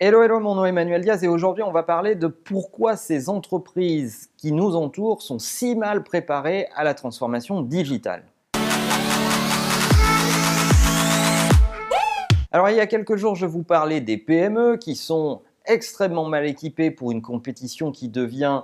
Hello, hello, mon nom est Emmanuel Diaz et aujourd'hui on va parler de pourquoi ces entreprises qui nous entourent sont si mal préparées à la transformation digitale. Alors il y a quelques jours je vous parlais des PME qui sont extrêmement mal équipées pour une compétition qui devient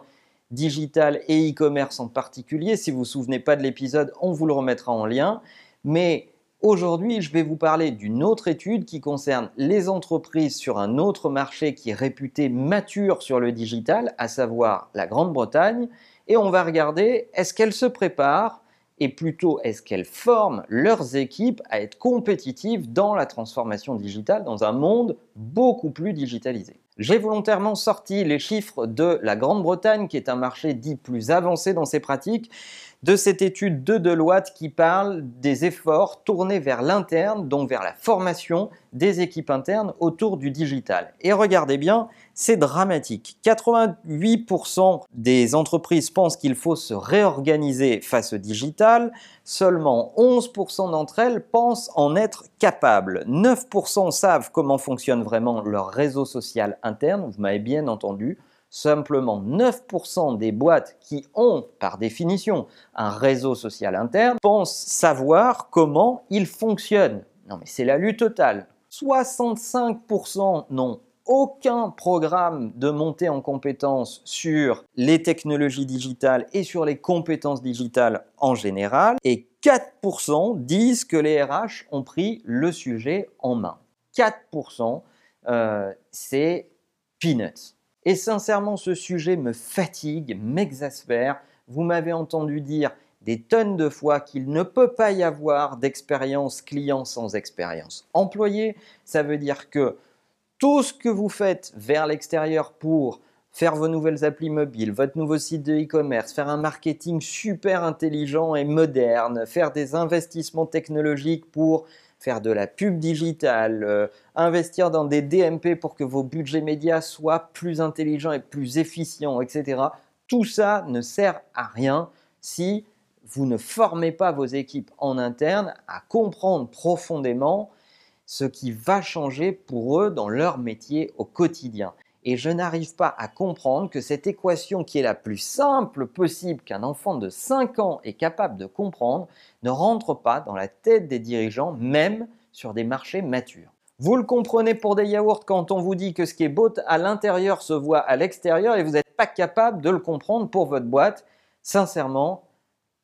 digitale et e-commerce en particulier. Si vous vous souvenez pas de l'épisode, on vous le remettra en lien. Mais Aujourd'hui, je vais vous parler d'une autre étude qui concerne les entreprises sur un autre marché qui est réputé mature sur le digital, à savoir la Grande-Bretagne, et on va regarder est-ce qu'elles se préparent et plutôt est-ce qu'elles forment leurs équipes à être compétitives dans la transformation digitale dans un monde beaucoup plus digitalisé? J'ai volontairement sorti les chiffres de la Grande-Bretagne, qui est un marché dit plus avancé dans ses pratiques, de cette étude de Deloitte qui parle des efforts tournés vers l'interne, donc vers la formation des équipes internes autour du digital. Et regardez bien, c'est dramatique. 88% des entreprises pensent qu'il faut se réorganiser face au digital, seulement 11% d'entre elles pensent en être capables. 9% savent comment fonctionne vraiment leur réseau social interne, vous m'avez bien entendu. Simplement 9% des boîtes qui ont, par définition, un réseau social interne pensent savoir comment il fonctionne. Non mais c'est la lutte totale. 65% n'ont aucun programme de montée en compétences sur les technologies digitales et sur les compétences digitales en général. Et 4% disent que les RH ont pris le sujet en main. 4%, euh, c'est peanuts. Et sincèrement, ce sujet me fatigue, m'exaspère. Vous m'avez entendu dire des tonnes de fois qu'il ne peut pas y avoir d'expérience client sans expérience employé. Ça veut dire que tout ce que vous faites vers l'extérieur pour faire vos nouvelles applis mobiles, votre nouveau site de e-commerce, faire un marketing super intelligent et moderne, faire des investissements technologiques pour faire de la pub digitale, euh, investir dans des DMP pour que vos budgets médias soient plus intelligents et plus efficients, etc. Tout ça ne sert à rien si vous ne formez pas vos équipes en interne à comprendre profondément ce qui va changer pour eux dans leur métier au quotidien et je n'arrive pas à comprendre que cette équation qui est la plus simple possible qu'un enfant de 5 ans est capable de comprendre ne rentre pas dans la tête des dirigeants, même sur des marchés matures. Vous le comprenez pour des yaourts quand on vous dit que ce qui est beau à l'intérieur se voit à l'extérieur et vous n'êtes pas capable de le comprendre pour votre boîte. Sincèrement,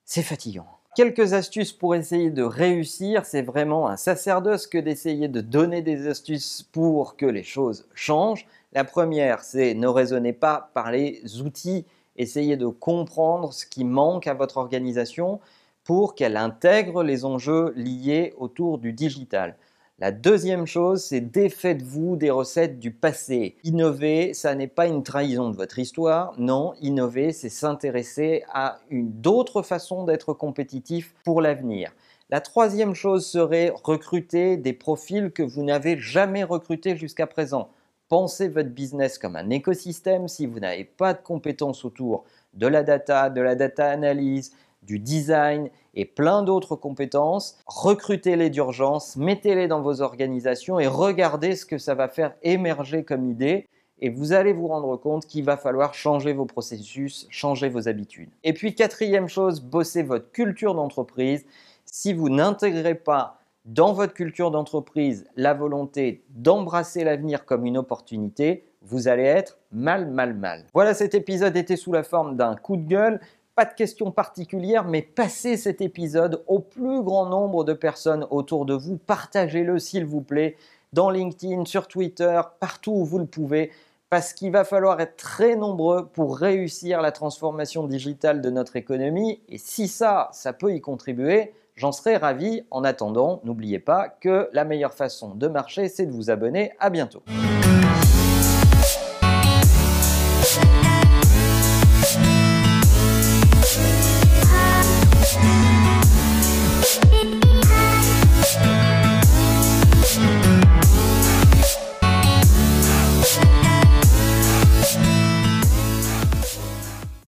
c'est fatigant. Quelques astuces pour essayer de réussir, c'est vraiment un sacerdoce que d'essayer de donner des astuces pour que les choses changent. La première, c'est ne raisonnez pas par les outils, essayez de comprendre ce qui manque à votre organisation pour qu'elle intègre les enjeux liés autour du digital. La deuxième chose, c'est défaites-vous des recettes du passé. Innover, ça n'est pas une trahison de votre histoire. Non, innover, c'est s'intéresser à une d'autres façons d'être compétitif pour l'avenir. La troisième chose serait recruter des profils que vous n'avez jamais recrutés jusqu'à présent. Pensez votre business comme un écosystème. Si vous n'avez pas de compétences autour de la data, de la data analyse, du design et plein d'autres compétences, recrutez-les d'urgence, mettez-les dans vos organisations et regardez ce que ça va faire émerger comme idée. Et vous allez vous rendre compte qu'il va falloir changer vos processus, changer vos habitudes. Et puis quatrième chose, bossez votre culture d'entreprise. Si vous n'intégrez pas dans votre culture d'entreprise la volonté d'embrasser l'avenir comme une opportunité, vous allez être mal, mal, mal. Voilà, cet épisode était sous la forme d'un coup de gueule. Pas de questions particulières, mais passez cet épisode au plus grand nombre de personnes autour de vous. Partagez-le s'il vous plaît dans LinkedIn, sur Twitter, partout où vous le pouvez, parce qu'il va falloir être très nombreux pour réussir la transformation digitale de notre économie. Et si ça, ça peut y contribuer, J'en serais ravi. En attendant, n'oubliez pas que la meilleure façon de marcher, c'est de vous abonner. À bientôt.